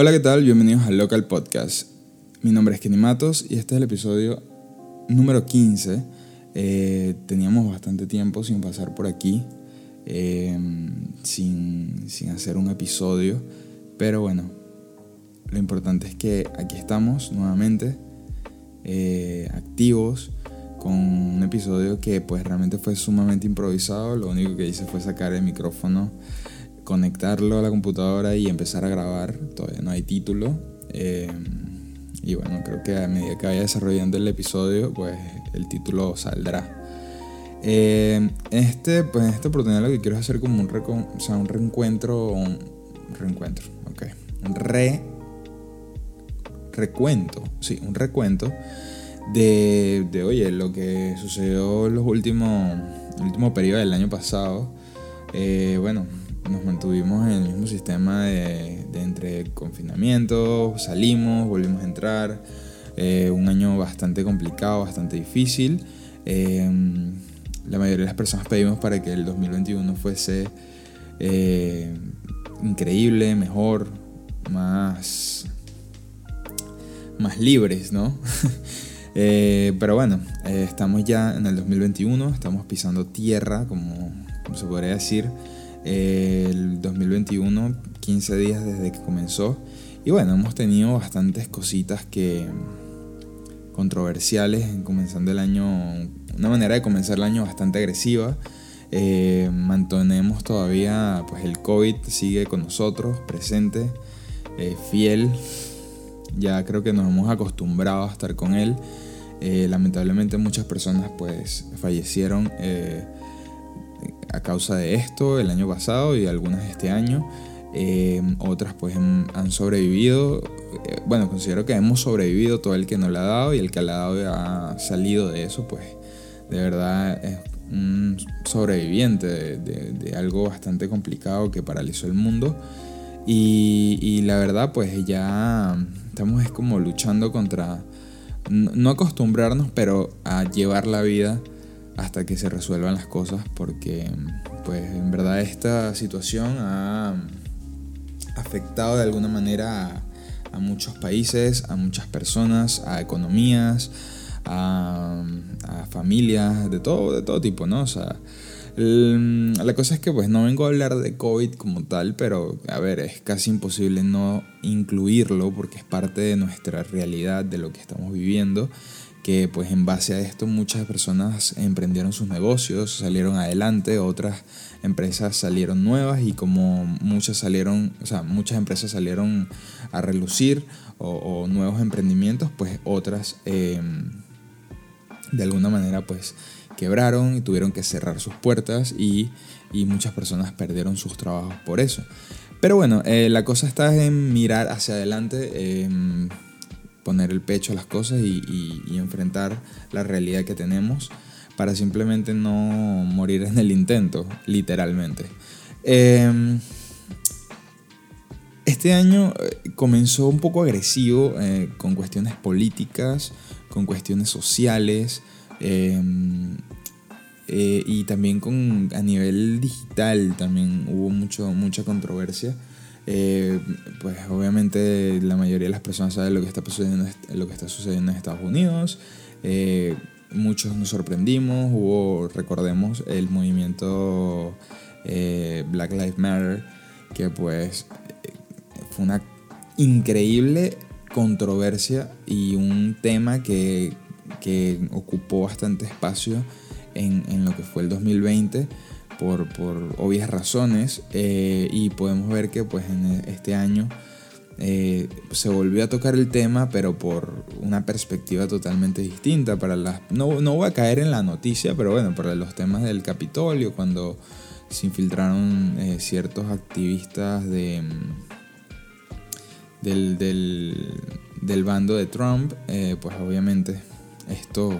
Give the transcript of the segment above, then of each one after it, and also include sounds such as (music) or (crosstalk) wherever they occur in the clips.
Hola, ¿qué tal? Bienvenidos al Local Podcast. Mi nombre es Kenny Matos y este es el episodio número 15. Eh, teníamos bastante tiempo sin pasar por aquí, eh, sin, sin hacer un episodio, pero bueno, lo importante es que aquí estamos nuevamente, eh, activos, con un episodio que pues realmente fue sumamente improvisado. Lo único que hice fue sacar el micrófono conectarlo a la computadora y empezar a grabar. Todavía no hay título. Eh, y bueno, creo que a medida que vaya desarrollando el episodio, pues el título saldrá. Eh, este, pues en esta oportunidad lo que quiero es hacer como un, o sea, un reencuentro, un reencuentro, ok, un re, recuento, sí, un recuento de, de, oye, lo que sucedió en los últimos, el último del año pasado. Eh, bueno, nos mantuvimos en el mismo sistema de, entre confinamiento, salimos, volvimos a entrar. Eh, un año bastante complicado, bastante difícil. Eh, la mayoría de las personas pedimos para que el 2021 fuese eh, increíble, mejor, más, más libres, ¿no? (laughs) pero bueno, estamos ya en el 2021, estamos pisando tierra, como se podría decir el 2021, 15 días desde que comenzó. Y bueno, hemos tenido bastantes cositas que controversiales en comenzando el año, una manera de comenzar el año bastante agresiva. Eh, mantenemos todavía, pues el COVID sigue con nosotros, presente, eh, fiel. Ya creo que nos hemos acostumbrado a estar con él. Eh, lamentablemente muchas personas pues fallecieron a causa de esto el año pasado y algunas este año. Eh, otras pues han sobrevivido. Eh, bueno, considero que hemos sobrevivido todo el que no le ha dado y el que le ha dado ha salido de eso, pues de verdad es un sobreviviente de, algo bastante complicado que paralizó el mundo. Y, y, la verdad pues ya estamos es como luchando contra, no acostumbrarnos, pero a llevar la vida hasta que se resuelvan las cosas porque pues en verdad esta situación ha afectado de alguna manera a, muchos países, a muchas personas, a economías, a, familias de todo, de todo tipo, ¿no? O la cosa es que pues no vengo a hablar de COVID como tal, pero a ver, es casi imposible no incluirlo porque es parte de nuestra realidad, de lo que estamos viviendo que pues en base a esto muchas personas emprendieron sus negocios, salieron adelante, otras empresas salieron nuevas y como muchas salieron, o sea, muchas empresas salieron a relucir o, nuevos emprendimientos, pues otras em, de alguna manera pues quebraron y tuvieron que cerrar sus puertas y, muchas personas perdieron sus trabajos por eso. Pero bueno, eh, la cosa está en mirar hacia adelante. Em, poner el pecho a las cosas y, enfrentar la realidad que tenemos para simplemente no morir en el intento, literalmente. Em, este año eh, comenzó un poco agresivo eh, con cuestiones políticas, con cuestiones sociales em, eh, y también con, a nivel digital también hubo mucho, mucha controversia. Eh, pues obviamente la mayoría de las personas saben lo que está sucediendo, lo que está sucediendo en Estados Unidos. Eh, muchos nos sorprendimos, hubo, recordemos, el movimiento eh, Black Lives Matter, que pues fue una increíble controversia y un tema que, que ocupó bastante espacio en, en, lo que fue el 2020 por, obvias razones eh, y podemos ver que pues en este año eh, se volvió a tocar el tema pero por una perspectiva totalmente distinta para las no, no voy a caer en la noticia pero bueno para los temas del Capitolio cuando se infiltraron eh, ciertos activistas de del, del, bando de Trump pues obviamente esto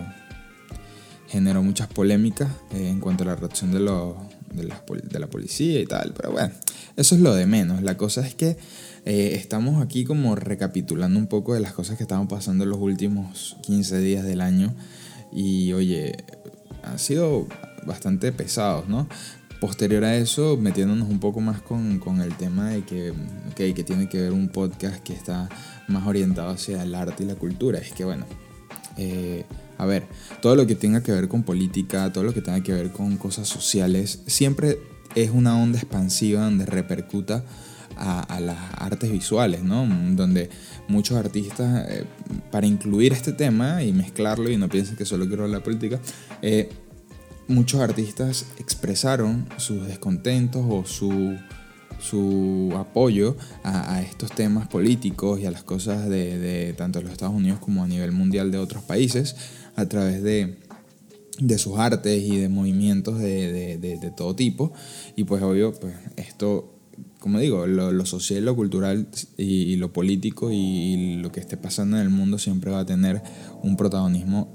generó muchas polémicas en cuanto a la reacción de los de la, policía y tal, pero bueno, eso es lo de menos. La cosa es que eh, estamos aquí como recapitulando un poco de las cosas que estaban pasando en los últimos 15 días del año y oye, han sido bastante pesados, ¿no? posterior a eso, metiéndonos un poco más con, el tema de que, que tiene que ver un podcast que está más orientado hacia el arte y la cultura. Es que, bueno, eh, a ver, todo lo que tenga que ver con política, todo lo que tenga que ver con cosas sociales, siempre es una onda expansiva donde repercuta a, las artes visuales, ¿no? Donde muchos artistas, eh, para incluir este tema y mezclarlo, y no piensen que solo quiero hablar de política, eh, muchos artistas expresaron sus descontentos o su, su apoyo a, estos temas políticos y a las cosas de, tanto de los Estados Unidos como a nivel mundial de otros países a través de, sus artes y de movimientos de, todo tipo. Y pues obvio, pues esto, como digo, lo, social, lo cultural y, lo político y, lo que esté pasando en el mundo siempre va a tener un protagonismo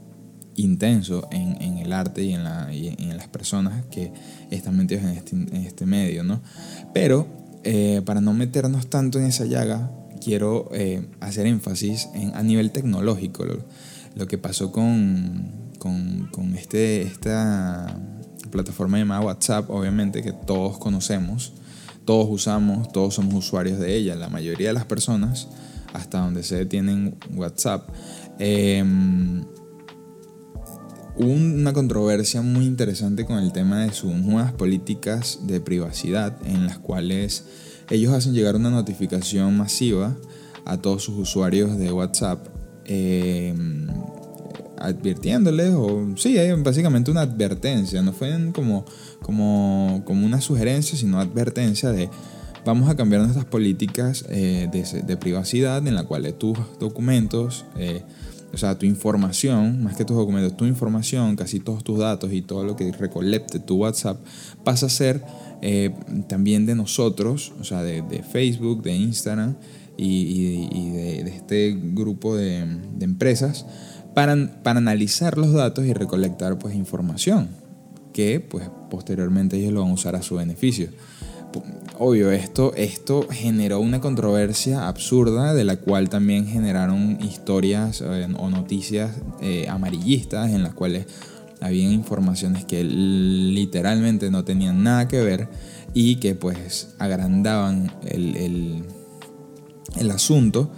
intenso en, el arte y en, la, en, las personas que están metidos en este, en este medio, ¿no? Pero eh, para no meternos tanto en esa llaga, quiero eh, hacer énfasis en, a nivel tecnológico, lo, que pasó con, con, este, esta plataforma llamada WhatsApp, obviamente que todos conocemos, todos usamos, todos somos usuarios de ella, la mayoría de las personas, hasta donde se tienen WhatsApp. Eh, Hubo una controversia muy interesante con el tema de sus nuevas políticas de privacidad en las cuales ellos hacen llegar una notificación masiva a todos sus usuarios de WhatsApp eh, advirtiéndoles, o sí, básicamente una advertencia, no fue como, como, como una sugerencia, sino advertencia de vamos a cambiar nuestras políticas eh, de, privacidad en la cual tus documentos... Eh, o sea, tu información, más que tus documentos, tu información, casi todos tus datos y todo lo que recolecte tu WhatsApp, pasa a ser también de nosotros, o sea, de, Facebook, de Instagram y, de, este grupo de, empresas, para, para, analizar los datos y recolectar pues información que pues posteriormente ellos lo van a usar a su beneficio. Obvio, esto, esto generó una controversia absurda de la cual también generaron historias eh, o noticias eh, amarillistas en las cuales había informaciones que literalmente no tenían nada que ver y que pues agrandaban el, el, asunto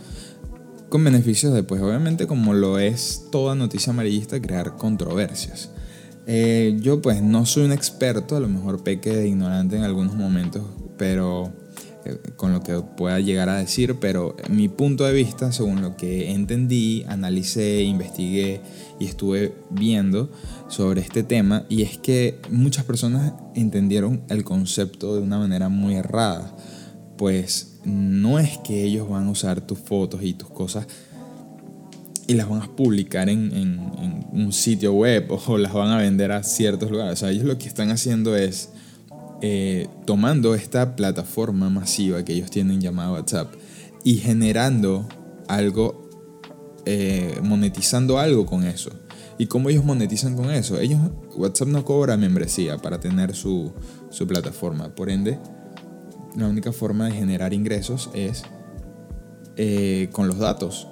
con beneficios de pues obviamente como lo es toda noticia amarillista crear controversias. Eh, yo pues no soy un experto, a lo mejor peque de ignorante en algunos momentos, pero eh, con lo que pueda llegar a decir, pero mi punto de vista, según lo que entendí, analicé, investigué y estuve viendo sobre este tema, y es que muchas personas entendieron el concepto de una manera muy errada, pues no es que ellos van a usar tus fotos y tus cosas y las van a publicar en, un sitio web (laughs) o las van a vender a ciertos lugares. O sea, ellos lo que están haciendo es eh, tomando esta plataforma masiva que ellos tienen llamada WhatsApp y generando algo, eh, monetizando algo con eso. ¿Y cómo ellos monetizan con eso? Ellos, WhatsApp no cobra membresía para tener su, su plataforma. Por ende, la única forma de generar ingresos es eh, con los datos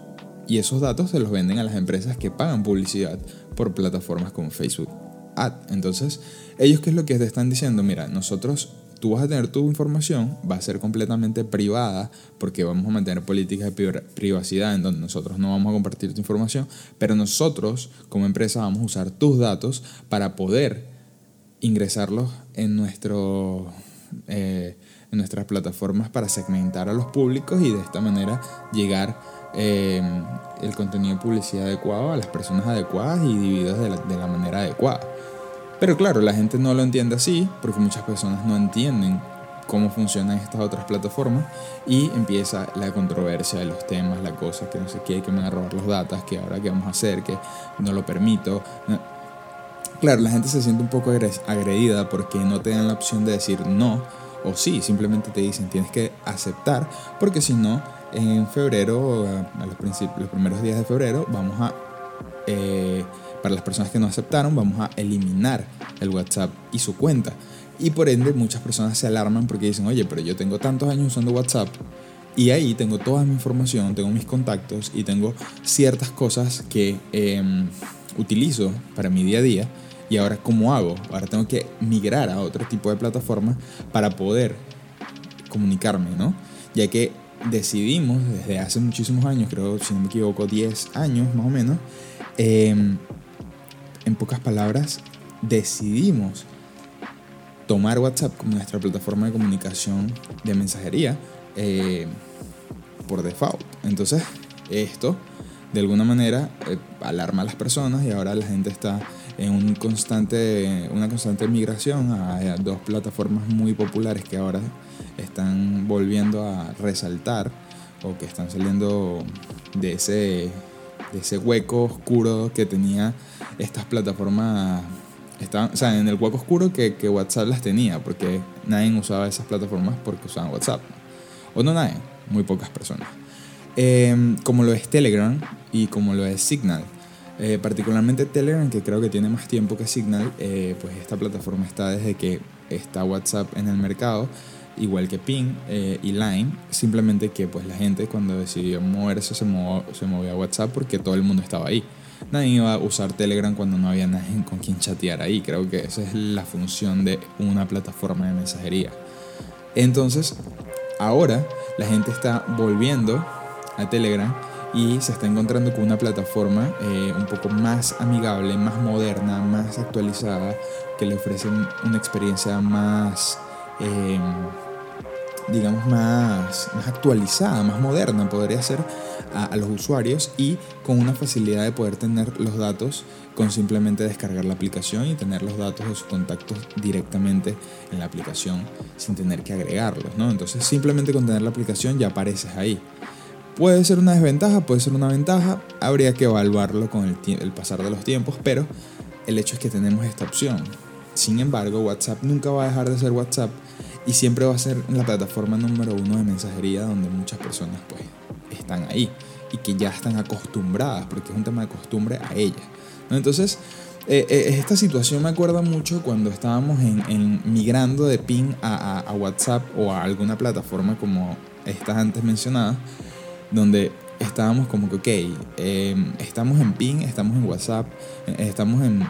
y esos datos se los venden a las empresas que pagan publicidad por plataformas como Facebook Ad. Entonces, ellos qué es lo que te están diciendo? Mira, nosotros tú vas a tener tu información, va a ser completamente privada porque vamos a mantener políticas de privacidad en donde nosotros no vamos a compartir tu información, pero nosotros como empresa vamos a usar tus datos para poder ingresarlos en, nuestro, eh, en nuestras plataformas para segmentar a los públicos y de esta manera llegar Em, el contenido de publicidad adecuado a las personas adecuadas y divididas de la, de la manera adecuada. Pero claro, la gente no lo entiende así porque muchas personas no entienden cómo funcionan estas otras plataformas y empieza la controversia de los temas, la cosa que no sé qué, que me van a robar los datos, que ahora qué vamos a hacer, que no lo permito. Claro, la gente se siente un poco agredida porque no te dan la opción de decir no o sí, simplemente te dicen tienes que aceptar porque si no en febrero, a los, los primeros días de febrero, vamos a, eh, para las personas que no aceptaron, vamos a eliminar el WhatsApp y su cuenta. Y por ende muchas personas se alarman porque dicen, oye, pero yo tengo tantos años usando WhatsApp y ahí tengo toda mi información, tengo mis contactos y tengo ciertas cosas que em, utilizo para mi día a día ¿Y ahora cómo hago? Ahora tengo que migrar a otro tipo de plataforma para poder comunicarme, ¿no? Ya que decidimos desde hace muchísimos años, creo, si no me equivoco, 10 años más o menos, em, en pocas palabras, decidimos tomar WhatsApp como nuestra plataforma de comunicación de mensajería eh, por default. Entonces, esto de alguna manera eh, alarma a las personas y ahora la gente está en un constante, una constante migración a, dos plataformas muy populares que ahora están volviendo a resaltar o que están saliendo de ese, de ese hueco oscuro que tenía estas plataformas Estaban, o sea, en el hueco oscuro que, que, WhatsApp las tenía, porque nadie usaba esas plataformas porque usaban WhatsApp. O no nadie, muy pocas personas. Em, como lo es Telegram y como lo es Signal. Eh, particularmente Telegram, que creo que tiene más tiempo que Signal, eh, pues esta plataforma está desde que está WhatsApp en el mercado, igual que Ping eh, y Line, simplemente que pues la gente cuando decidió moverse se, se movió a WhatsApp porque todo el mundo estaba ahí. Nadie iba a usar Telegram cuando no había nadie con quien chatear ahí, creo que esa es la función de una plataforma de mensajería. Entonces, ahora la gente está volviendo a Telegram y se está encontrando con una plataforma eh, un poco más amigable, más moderna, más actualizada, que le ofrece una experiencia más, eh, digamos, más, más actualizada, más moderna, podría ser, a, a, los usuarios y con una facilidad de poder tener los datos con simplemente descargar la aplicación y tener los datos de sus contactos directamente en la aplicación sin tener que agregarlos, ¿no? Entonces simplemente con tener la aplicación ya apareces ahí. Puede ser una desventaja, puede ser una ventaja, habría que evaluarlo con el, el, pasar de los tiempos, pero el hecho es que tenemos esta opción. Sin embargo, WhatsApp nunca va a dejar de ser WhatsApp y siempre va a ser la plataforma número uno de mensajería donde muchas personas pues están ahí y que ya están acostumbradas, porque es un tema de costumbre a ellas. Entonces, eh, eh, esta situación me acuerda mucho cuando estábamos migrando de a, a WhatsApp o a alguna plataforma como estas antes mencionadas donde estábamos como que, ok, eh, estamos en PIN, estamos en WhatsApp, eh, estamos en,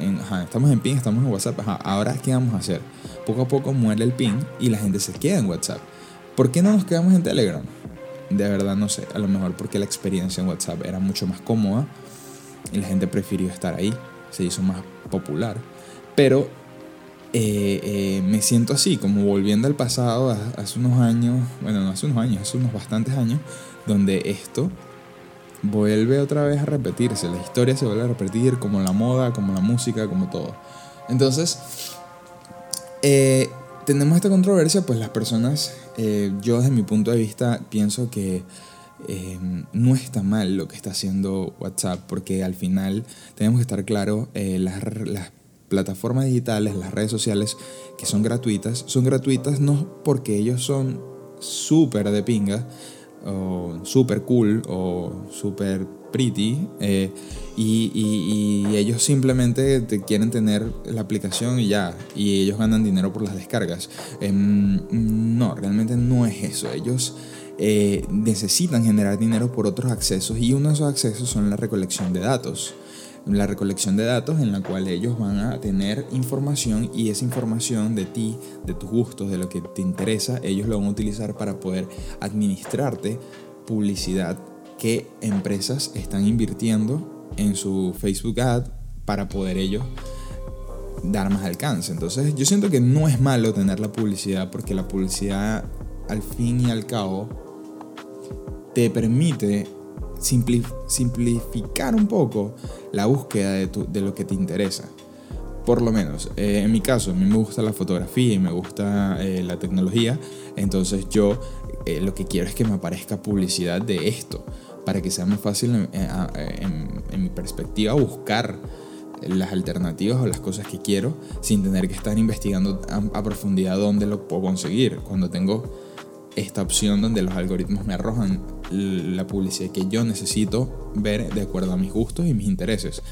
en, estamos en PIN, estamos en WhatsApp, ajá, ahora ¿qué vamos a hacer? Poco a poco muere el PIN y la gente se queda en WhatsApp. ¿Por qué no nos quedamos en Telegram? De verdad no sé, a lo mejor porque la experiencia en WhatsApp era mucho más cómoda y la gente prefirió estar ahí, se hizo más popular. Pero eh, eh, me siento así, como volviendo al pasado, hace unos años, bueno, no hace unos años, hace unos bastantes años, donde esto vuelve otra vez a repetirse, la historia se vuelve a repetir, como la moda, como la música, como todo. Entonces, eh, tenemos esta controversia, pues las personas, eh, yo desde mi punto de vista pienso que eh, no está mal lo que está haciendo WhatsApp, porque al final tenemos que estar claros, eh, las, las plataformas digitales, las redes sociales que son gratuitas, son gratuitas no porque ellos son súper de pinga, o super cool o super pretty eh, y, y, ellos simplemente te quieren tener la aplicación y ya y ellos ganan dinero por las descargas. Eh, no realmente no es eso. Ellos eh, necesitan generar dinero por otros accesos y uno de esos accesos son la recolección de datos la recolección de datos en la cual ellos van a tener información y esa información de ti, de tus gustos, de lo que te interesa, ellos lo van a utilizar para poder administrarte publicidad que empresas están invirtiendo en su Facebook Ad para poder ellos dar más alcance. Entonces yo siento que no es malo tener la publicidad porque la publicidad al fin y al cabo te permite simplificar un poco la búsqueda de, tu, de lo que te interesa. Por lo menos, eh, en mi caso, a mí me gusta la fotografía y me gusta eh, la tecnología, entonces yo eh, lo que quiero es que me aparezca publicidad de esto, para que sea más fácil en, mi perspectiva buscar las alternativas o las cosas que quiero sin tener que estar investigando a, a profundidad dónde lo puedo conseguir. Cuando tengo esta opción donde los algoritmos me arrojan la publicidad que yo necesito ver de acuerdo a mis gustos y mis intereses.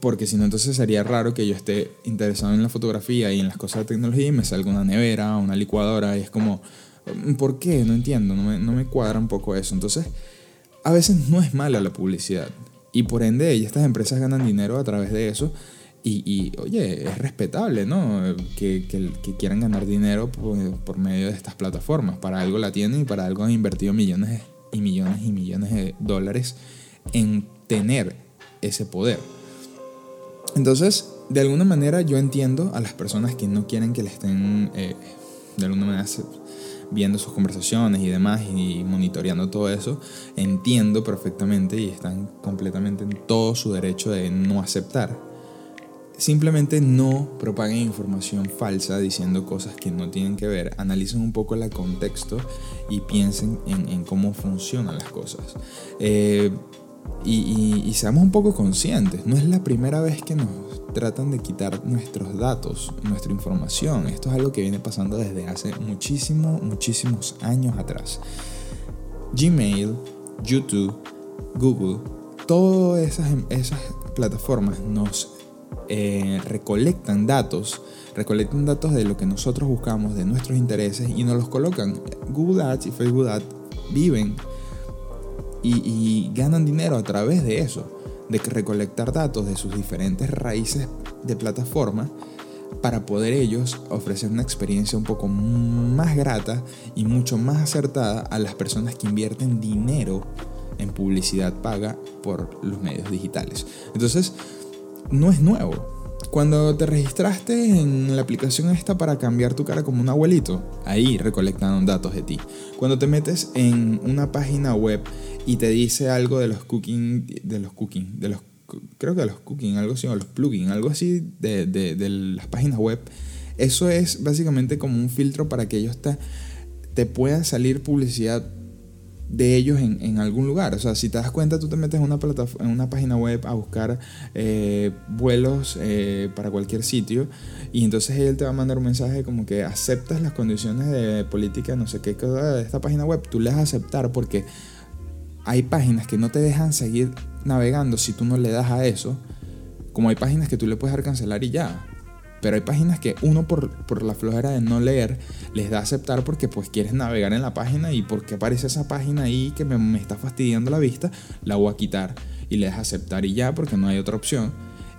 Porque si no, entonces sería raro que yo esté interesado en la fotografía y en las cosas de tecnología y me salga una nevera, una licuadora, y es como, ¿por qué? No entiendo, no me, no me cuadra un poco eso. Entonces, a veces no es mala la publicidad. Y por ende, estas empresas ganan dinero a través de eso. Y, oye, es respetable, ¿no? Que, quieran ganar dinero por, por, medio de estas plataformas. Para algo la tienen y para algo han invertido millones y millones y millones de dólares en tener ese poder. Entonces, de alguna manera yo entiendo a las personas que no quieren que le estén, eh, de alguna manera, viendo sus conversaciones y demás y monitoreando todo eso, entiendo perfectamente y están completamente en todo su derecho de no aceptar. Simplemente no propaguen información falsa diciendo cosas que no tienen que ver. Analicen un poco el contexto y piensen en, cómo funcionan las cosas. Eh, y, seamos un poco conscientes. No es la primera vez que nos tratan de quitar nuestros datos, nuestra información. Esto es algo que viene pasando desde hace muchísimos, muchísimos años atrás. Gmail, YouTube, Google, todas esas, esas plataformas nos eh, recolectan datos, recolectan datos de lo que nosotros buscamos, de nuestros intereses y nos los colocan. Google Ads y Facebook Ads viven y, ganan dinero a través de eso, de recolectar datos de sus diferentes raíces de plataforma para poder ellos ofrecer una experiencia un poco más grata y mucho más acertada a las personas que invierten dinero en publicidad paga por los medios digitales. Entonces, no es nuevo. Cuando te registraste en la aplicación esta para cambiar tu cara como un abuelito, ahí recolectaron datos de ti. Cuando te metes en una página web y te dice algo de los cooking, de los cooking, de los creo que de los cooking, algo así, o los plugins, algo así de, de, las páginas web, eso es básicamente como un filtro para que ellos te, te pueda salir publicidad de ellos en, algún lugar. O sea, si te das cuenta, tú te metes en una, en una página web a buscar eh, vuelos eh, para cualquier sitio y entonces él te va a mandar un mensaje como que aceptas las condiciones de política, no sé qué, de esta página web. Tú le das a aceptar porque hay páginas que no te dejan seguir navegando si tú no le das a eso. Como hay páginas que tú le puedes dar cancelar y ya. Pero hay páginas que uno por, por, la flojera de no leer les da a aceptar porque pues quieres navegar en la página y porque aparece esa página ahí que me, me está fastidiando la vista, la voy a quitar y le das a aceptar y ya porque no hay otra opción.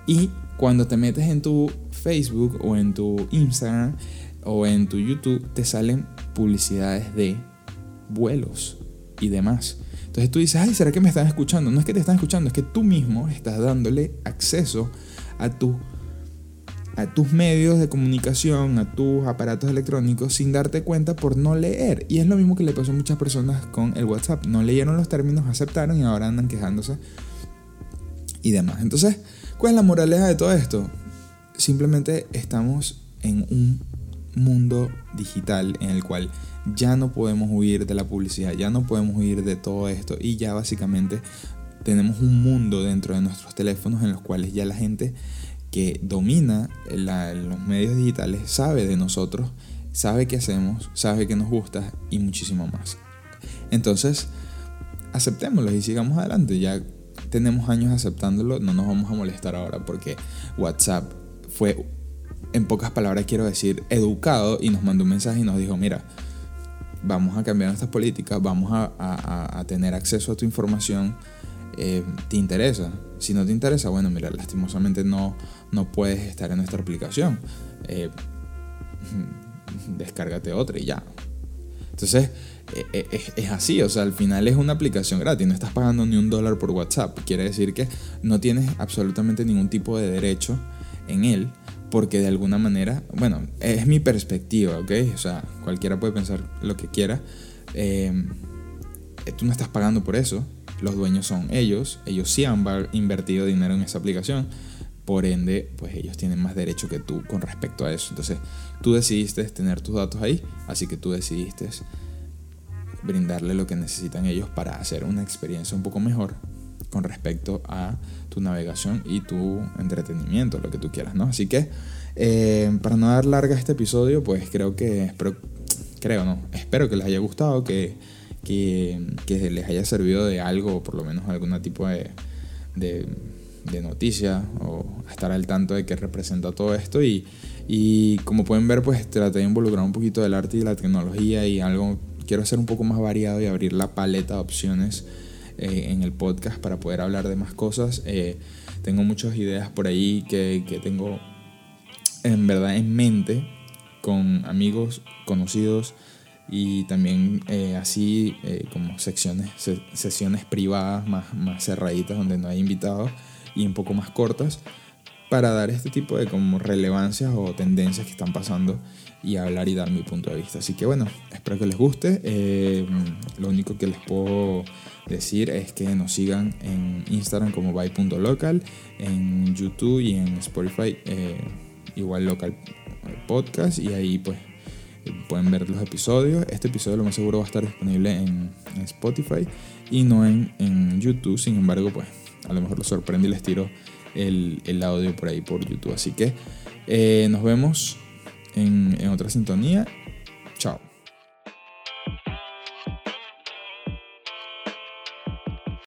Y cuando te metes en tu Facebook o en tu Instagram o en tu YouTube te salen publicidades de vuelos y demás. Entonces tú dices, ay, ¿será que me están escuchando? No es que te están escuchando, es que tú mismo estás dándole acceso a tu a tus medios de comunicación, a tus aparatos electrónicos sin darte cuenta por no leer. Y es lo mismo que le pasó a muchas personas con el WhatsApp. No leyeron los términos, aceptaron y ahora andan quejándose y demás. Entonces, ¿cuál es la moraleja de todo esto? Simplemente estamos en un mundo digital en el cual ya no podemos huir de la publicidad, ya no podemos huir de todo esto y ya básicamente tenemos un mundo dentro de nuestros teléfonos en los cuales ya la gente domina los medios digitales sabe de nosotros, sabe qué hacemos, sabe que nos gusta y muchísimo más. Entonces, aceptémoslo y sigamos adelante. Ya tenemos años aceptándolo, no nos vamos a molestar ahora porque WhatsApp fue, en pocas palabras quiero decir, educado y nos mandó un mensaje y nos dijo, mira, vamos a cambiar nuestras políticas, vamos a, tener acceso a tu información, eh, ¿te interesa? Si no te interesa, bueno, mira, lastimosamente no, no puedes estar en nuestra aplicación. Eh, (laughs) descárgate otra y ya. Entonces, eh, es, así, o sea, al final es una aplicación gratis, no estás pagando ni un dólar por WhatsApp. Quiere decir que no tienes absolutamente ningún tipo de derecho en él, porque de alguna manera, bueno, es mi perspectiva, ¿ok? O sea, cualquiera puede pensar lo que quiera. tú no estás pagando por eso, los dueños son ellos, ellos sí han invertido dinero en esa aplicación, por ende, pues ellos tienen más derecho que tú con respecto a eso. Entonces, tú decidiste tener tus datos ahí, así que tú decidiste brindarle lo que necesitan ellos para hacer una experiencia un poco mejor con respecto a tu navegación y tu entretenimiento, lo que tú quieras, ¿no? Así que, eh, para no dar larga este episodio, pues creo que, espero, creo, ¿no? Espero que les haya gustado, que que, les haya servido de algo, o por lo menos algún tipo de, de, noticia, o estar al tanto de qué representa todo esto. Y, y como pueden ver, pues traté de involucrar un poquito del arte y la tecnología y algo, quiero hacer un poco más variado y abrir la paleta de opciones eh, en el podcast para poder hablar de más cosas. Eh, tengo muchas ideas por ahí que, que tengo en verdad en mente con amigos, conocidos y también eh, así como secciones, sesiones privadas más, más cerraditas donde no hay invitados y un poco más cortas para dar este tipo de como relevancias o tendencias que están pasando y hablar y dar mi punto de vista. Así que bueno, espero que les guste. Eh, lo único que les puedo decir es que nos sigan en Instagram como by.local, en YouTube y en Spotify eh, igual local podcast y ahí pues pueden ver los episodios. Este episodio lo más seguro va a estar disponible en, Spotify y no en, en YouTube. Sin embargo, pues a lo mejor los sorprende y les tiro el, audio por ahí por YouTube. Así que eh, nos vemos en, en otra sintonía